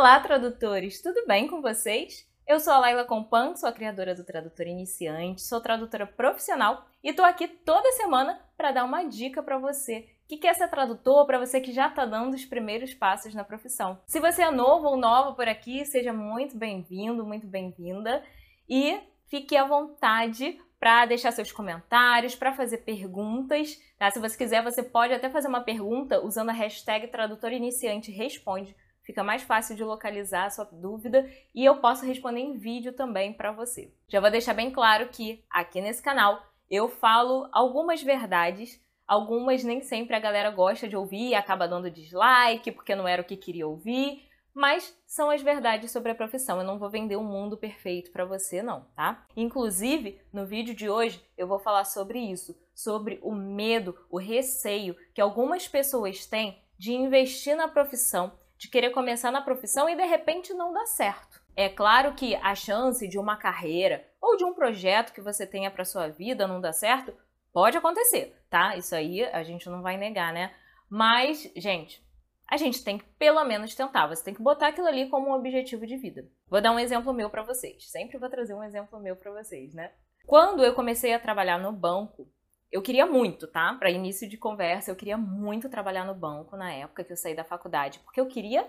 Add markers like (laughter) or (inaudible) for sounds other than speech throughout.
Olá, tradutores! Tudo bem com vocês? Eu sou a Laila Compan, sou a criadora do Tradutor Iniciante, sou tradutora profissional e tô aqui toda semana para dar uma dica para você que quer ser tradutor, para você que já está dando os primeiros passos na profissão. Se você é novo ou nova por aqui, seja muito bem-vindo, muito bem-vinda e fique à vontade para deixar seus comentários, para fazer perguntas. Tá? Se você quiser, você pode até fazer uma pergunta usando a hashtag Tradutor Iniciante Responde fica mais fácil de localizar a sua dúvida e eu posso responder em vídeo também para você. Já vou deixar bem claro que aqui nesse canal eu falo algumas verdades, algumas nem sempre a galera gosta de ouvir e acaba dando dislike porque não era o que queria ouvir, mas são as verdades sobre a profissão. Eu não vou vender um mundo perfeito para você não, tá? Inclusive, no vídeo de hoje eu vou falar sobre isso, sobre o medo, o receio que algumas pessoas têm de investir na profissão de querer começar na profissão e de repente não dá certo. É claro que a chance de uma carreira ou de um projeto que você tenha para sua vida não dar certo pode acontecer, tá? Isso aí a gente não vai negar, né? Mas, gente, a gente tem que pelo menos tentar. Você tem que botar aquilo ali como um objetivo de vida. Vou dar um exemplo meu para vocês. Sempre vou trazer um exemplo meu para vocês, né? Quando eu comecei a trabalhar no banco, eu queria muito, tá? Para início de conversa, eu queria muito trabalhar no banco na época que eu saí da faculdade, porque eu queria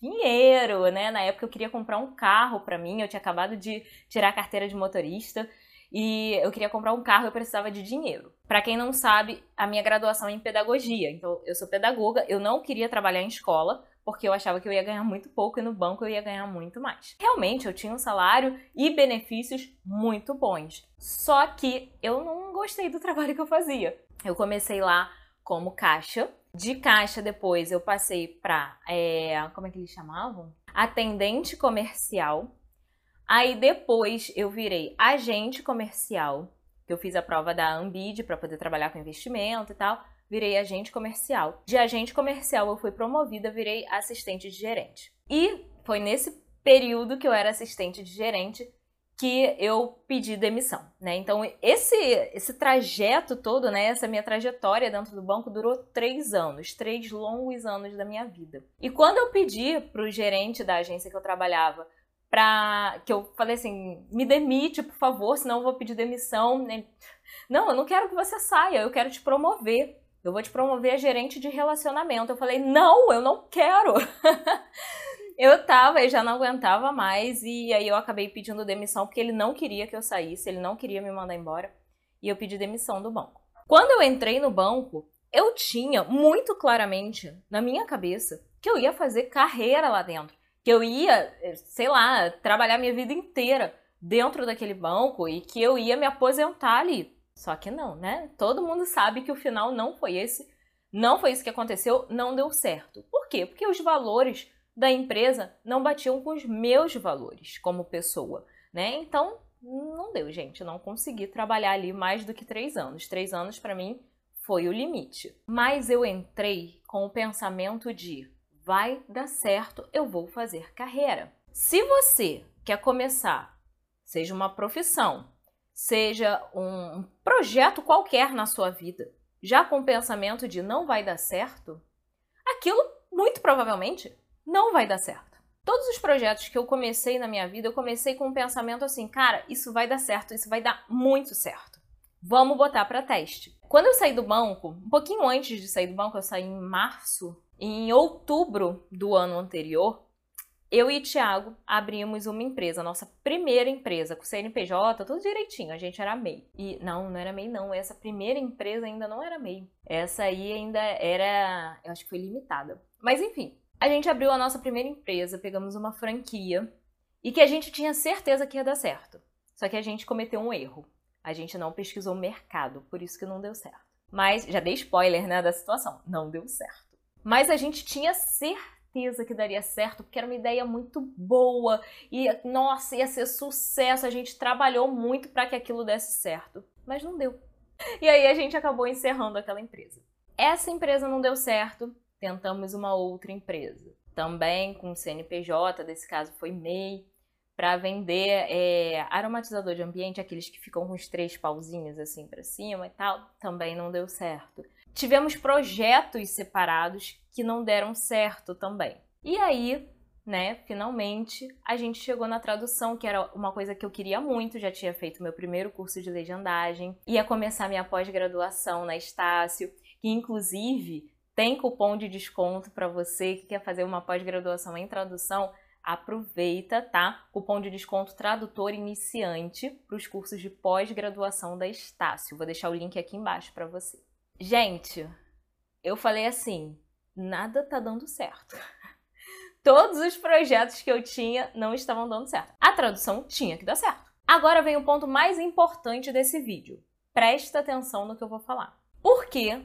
dinheiro, né? Na época eu queria comprar um carro para mim, eu tinha acabado de tirar a carteira de motorista e eu queria comprar um carro, eu precisava de dinheiro. Para quem não sabe, a minha graduação é em pedagogia, então eu sou pedagoga, eu não queria trabalhar em escola, porque eu achava que eu ia ganhar muito pouco e no banco eu ia ganhar muito mais. Realmente, eu tinha um salário e benefícios muito bons. Só que eu não gostei do (laughs) trabalho que eu fazia. Eu comecei lá como caixa. De caixa, depois eu passei para, é, como é que eles chamavam? Atendente comercial. Aí depois eu virei agente comercial, que eu fiz a prova da Ambid para poder trabalhar com investimento e tal virei agente comercial. De agente comercial eu fui promovida, virei assistente de gerente. E foi nesse período que eu era assistente de gerente que eu pedi demissão, né? Então esse esse trajeto todo, né? Essa minha trajetória dentro do banco durou três anos, três longos anos da minha vida. E quando eu pedi para o gerente da agência que eu trabalhava para que eu falei assim, me demite, por favor, senão eu vou pedir demissão. Né? Não, eu não quero que você saia, eu quero te promover eu vou te promover a gerente de relacionamento. Eu falei, não, eu não quero. (laughs) eu tava, eu já não aguentava mais e aí eu acabei pedindo demissão porque ele não queria que eu saísse, ele não queria me mandar embora e eu pedi demissão do banco. Quando eu entrei no banco, eu tinha muito claramente na minha cabeça que eu ia fazer carreira lá dentro, que eu ia, sei lá, trabalhar minha vida inteira dentro daquele banco e que eu ia me aposentar ali. Só que não, né? Todo mundo sabe que o final não foi esse, não foi isso que aconteceu, não deu certo. Por quê? Porque os valores da empresa não batiam com os meus valores como pessoa, né? Então, não deu, gente. Eu não consegui trabalhar ali mais do que três anos. Três anos, para mim, foi o limite. Mas eu entrei com o pensamento de vai dar certo, eu vou fazer carreira. Se você quer começar, seja uma profissão, seja um projeto qualquer na sua vida, já com o pensamento de não vai dar certo, aquilo muito provavelmente não vai dar certo. Todos os projetos que eu comecei na minha vida, eu comecei com um pensamento assim, cara, isso vai dar certo, isso vai dar muito certo. Vamos botar para teste. Quando eu saí do banco, um pouquinho antes de sair do banco, eu saí em março, em outubro do ano anterior, eu e Thiago abrimos uma empresa, nossa primeira empresa, com CNPJ, tudo direitinho, a gente era MEI. E não, não era MEI não, essa primeira empresa ainda não era MEI. Essa aí ainda era, eu acho que foi limitada. Mas enfim, a gente abriu a nossa primeira empresa, pegamos uma franquia e que a gente tinha certeza que ia dar certo. Só que a gente cometeu um erro. A gente não pesquisou o mercado, por isso que não deu certo. Mas já dei spoiler, né, da situação. Não deu certo. Mas a gente tinha certeza certeza que daria certo, porque era uma ideia muito boa e, nossa, ia ser sucesso. A gente trabalhou muito para que aquilo desse certo, mas não deu. E aí a gente acabou encerrando aquela empresa. Essa empresa não deu certo, tentamos uma outra empresa, também com CNPJ, desse caso foi MEI, para vender é, aromatizador de ambiente, aqueles que ficam com os três pauzinhos assim para cima e tal, também não deu certo. Tivemos projetos separados que não deram certo também. E aí, né, finalmente a gente chegou na tradução, que era uma coisa que eu queria muito, já tinha feito meu primeiro curso de legendagem, ia começar minha pós-graduação na Estácio, que inclusive tem cupom de desconto para você que quer fazer uma pós-graduação em tradução. Aproveita, tá? Cupom de desconto tradutor iniciante para os cursos de pós-graduação da Estácio. Vou deixar o link aqui embaixo para você. Gente, eu falei assim, nada tá dando certo (laughs) todos os projetos que eu tinha não estavam dando certo. A tradução tinha que dar certo. Agora vem o ponto mais importante desse vídeo. Presta atenção no que eu vou falar. Por que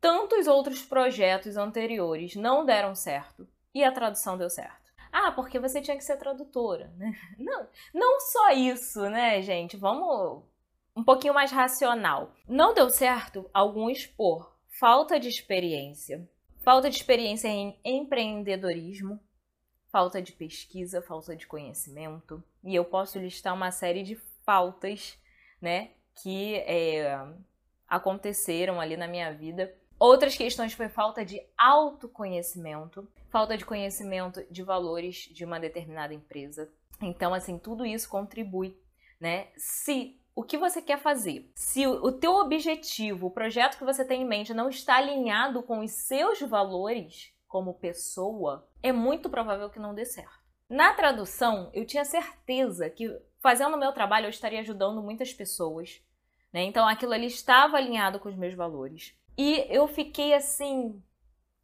tantos outros projetos anteriores não deram certo e a tradução deu certo? Ah, porque você tinha que ser tradutora, né? (laughs) Não, não só isso, né, gente? Vamos um pouquinho mais racional. Não deu certo alguns por falta de experiência, falta de experiência em empreendedorismo, falta de pesquisa, falta de conhecimento, e eu posso listar uma série de faltas, né, que é, aconteceram ali na minha vida. Outras questões foi falta de autoconhecimento, falta de conhecimento de valores de uma determinada empresa. Então, assim, tudo isso contribui, né? Se o que você quer fazer, se o teu objetivo, o projeto que você tem em mente não está alinhado com os seus valores, como pessoa, é muito provável que não dê certo. Na tradução, eu tinha certeza que fazendo o meu trabalho eu estaria ajudando muitas pessoas, né? Então aquilo ali estava alinhado com os meus valores. E eu fiquei assim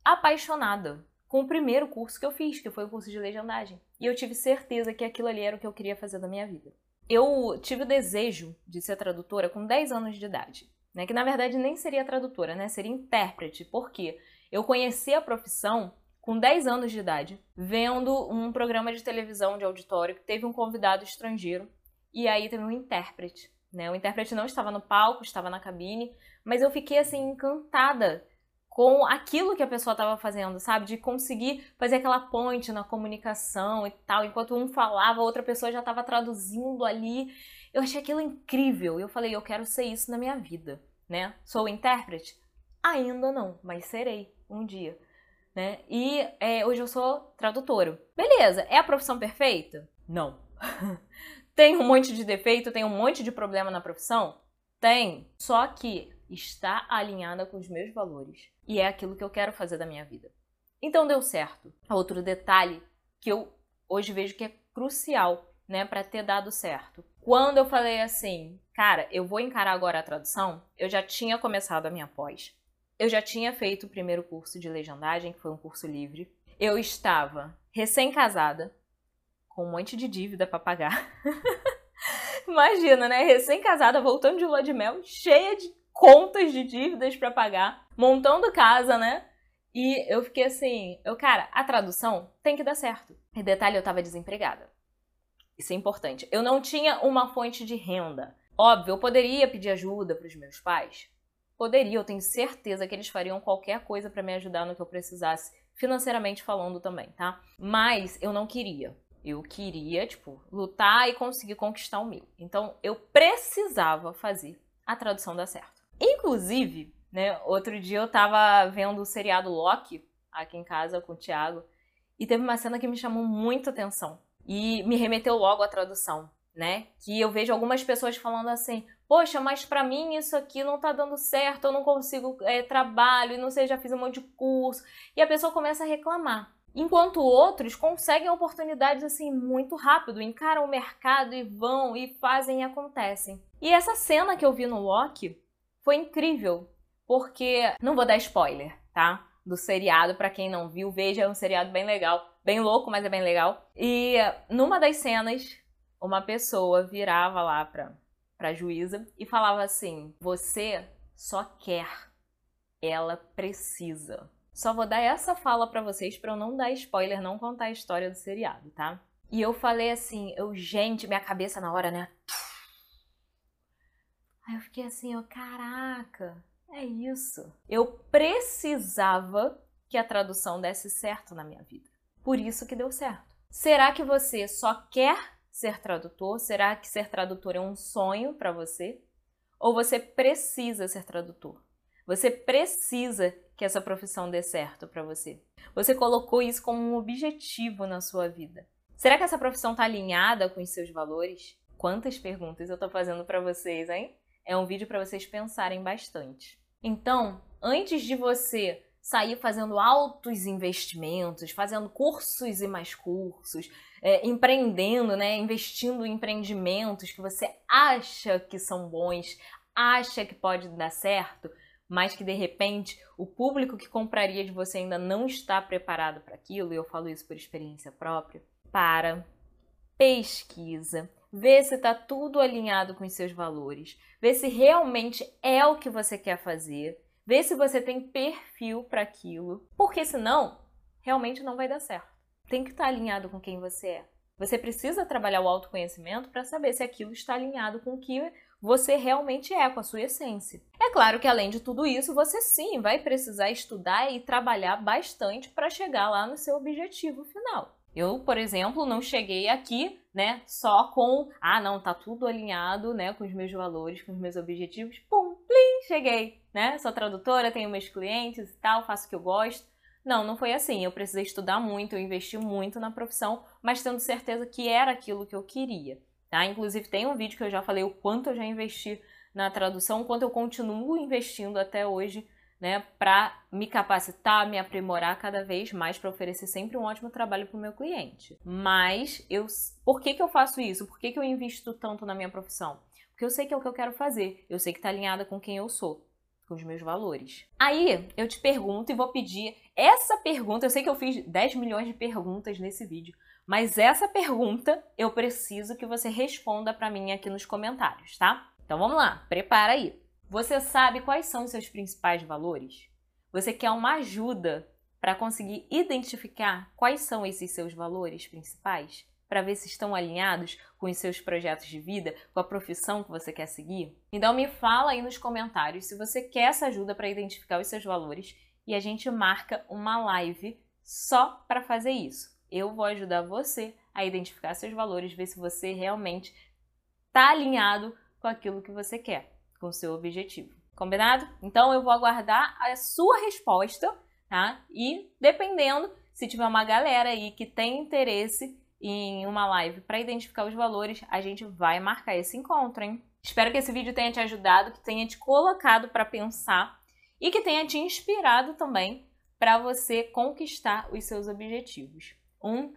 apaixonada com o primeiro curso que eu fiz, que foi o curso de legendagem. E eu tive certeza que aquilo ali era o que eu queria fazer da minha vida. Eu tive o desejo de ser tradutora com 10 anos de idade, né? Que na verdade nem seria tradutora, né? Seria intérprete. Por quê? Eu conheci a profissão com 10 anos de idade, vendo um programa de televisão de auditório que teve um convidado estrangeiro e aí teve um intérprete. Né? O intérprete não estava no palco, estava na cabine, mas eu fiquei assim encantada com aquilo que a pessoa estava fazendo, sabe? De conseguir fazer aquela ponte na comunicação e tal. Enquanto um falava, a outra pessoa já estava traduzindo ali. Eu achei aquilo incrível. Eu falei, eu quero ser isso na minha vida, né? Sou intérprete? Ainda não, mas serei um dia. Né? E é, hoje eu sou tradutora. Beleza, é a profissão perfeita? Não. (laughs) tem um monte de defeito, tem um monte de problema na profissão? Tem. Só que está alinhada com os meus valores. E é aquilo que eu quero fazer da minha vida. Então deu certo. Outro detalhe que eu hoje vejo que é crucial, né, para ter dado certo. Quando eu falei assim, cara, eu vou encarar agora a tradução, eu já tinha começado a minha pós. Eu já tinha feito o primeiro curso de legendagem, que foi um curso livre. Eu estava recém-casada, com um monte de dívida para pagar. (laughs) Imagina, né? Recém-casada, voltando de lua de mel, cheia de contas de dívidas para pagar, montando casa, né? E eu fiquei assim, eu, cara, a tradução tem que dar certo. E detalhe, eu tava desempregada. Isso é importante. Eu não tinha uma fonte de renda. Óbvio, eu poderia pedir ajuda para os meus pais, Poderia, eu tenho certeza que eles fariam qualquer coisa para me ajudar no que eu precisasse, financeiramente falando também, tá? Mas eu não queria. Eu queria, tipo, lutar e conseguir conquistar o meu. Então, eu precisava fazer a tradução dar certo. Inclusive, né, outro dia eu tava vendo o seriado Loki aqui em casa com o Thiago e teve uma cena que me chamou muita atenção e me remeteu logo à tradução, né? Que eu vejo algumas pessoas falando assim: Poxa, mas para mim isso aqui não tá dando certo, eu não consigo é, trabalho, e não sei, já fiz um monte de curso. E a pessoa começa a reclamar. Enquanto outros conseguem oportunidades assim muito rápido, encaram o mercado e vão e fazem e acontecem. E essa cena que eu vi no Loki foi incrível, porque não vou dar spoiler, tá? Do seriado para quem não viu, veja, é um seriado bem legal, bem louco, mas é bem legal. E numa das cenas, uma pessoa virava lá para para a juíza e falava assim: "Você só quer, ela precisa". Só vou dar essa fala para vocês para eu não dar spoiler, não contar a história do seriado, tá? E eu falei assim, eu, gente, minha cabeça na hora, né? Aí eu fiquei assim, eu, caraca, é isso. Eu precisava que a tradução desse certo na minha vida. Por isso que deu certo. Será que você só quer ser tradutor? Será que ser tradutor é um sonho para você? Ou você precisa ser tradutor? Você precisa que essa profissão dê certo para você? Você colocou isso como um objetivo na sua vida? Será que essa profissão está alinhada com os seus valores? Quantas perguntas eu estou fazendo para vocês, hein? É um vídeo para vocês pensarem bastante. Então, antes de você sair fazendo altos investimentos, fazendo cursos e mais cursos, é, empreendendo, né, investindo em empreendimentos que você acha que são bons, acha que pode dar certo, mas que de repente o público que compraria de você ainda não está preparado para aquilo, e eu falo isso por experiência própria. Para, pesquisa, vê se está tudo alinhado com os seus valores, vê se realmente é o que você quer fazer Vê se você tem perfil para aquilo, porque senão realmente não vai dar certo. Tem que estar tá alinhado com quem você é. Você precisa trabalhar o autoconhecimento para saber se aquilo está alinhado com o que você realmente é, com a sua essência. É claro que além de tudo isso, você sim vai precisar estudar e trabalhar bastante para chegar lá no seu objetivo final. Eu, por exemplo, não cheguei aqui, né, só com, ah, não, tá tudo alinhado, né, com os meus valores, com os meus objetivos. Pum, plim, cheguei, né? Sou tradutora, tenho meus clientes e tal, faço o que eu gosto. Não, não foi assim. Eu precisei estudar muito, eu investi muito na profissão, mas tendo certeza que era aquilo que eu queria, tá? Inclusive tem um vídeo que eu já falei o quanto eu já investi na tradução, o quanto eu continuo investindo até hoje né, para me capacitar, me aprimorar cada vez mais para oferecer sempre um ótimo trabalho para o meu cliente. Mas eu, por que, que eu faço isso? Por que, que eu invisto tanto na minha profissão? Porque eu sei que é o que eu quero fazer, eu sei que está alinhada com quem eu sou, com os meus valores. Aí eu te pergunto e vou pedir essa pergunta. Eu sei que eu fiz 10 milhões de perguntas nesse vídeo, mas essa pergunta eu preciso que você responda para mim aqui nos comentários, tá? Então vamos lá, prepara aí. Você sabe quais são os seus principais valores? Você quer uma ajuda para conseguir identificar quais são esses seus valores principais? Para ver se estão alinhados com os seus projetos de vida, com a profissão que você quer seguir? Então me fala aí nos comentários se você quer essa ajuda para identificar os seus valores e a gente marca uma live só para fazer isso. Eu vou ajudar você a identificar seus valores, ver se você realmente está alinhado com aquilo que você quer com o seu objetivo. Combinado? Então eu vou aguardar a sua resposta, tá? E dependendo, se tiver uma galera aí que tem interesse em uma live para identificar os valores, a gente vai marcar esse encontro, hein? Espero que esse vídeo tenha te ajudado, que tenha te colocado para pensar e que tenha te inspirado também para você conquistar os seus objetivos. Um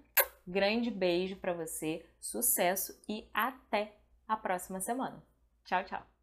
grande beijo para você, sucesso e até a próxima semana. Tchau, tchau.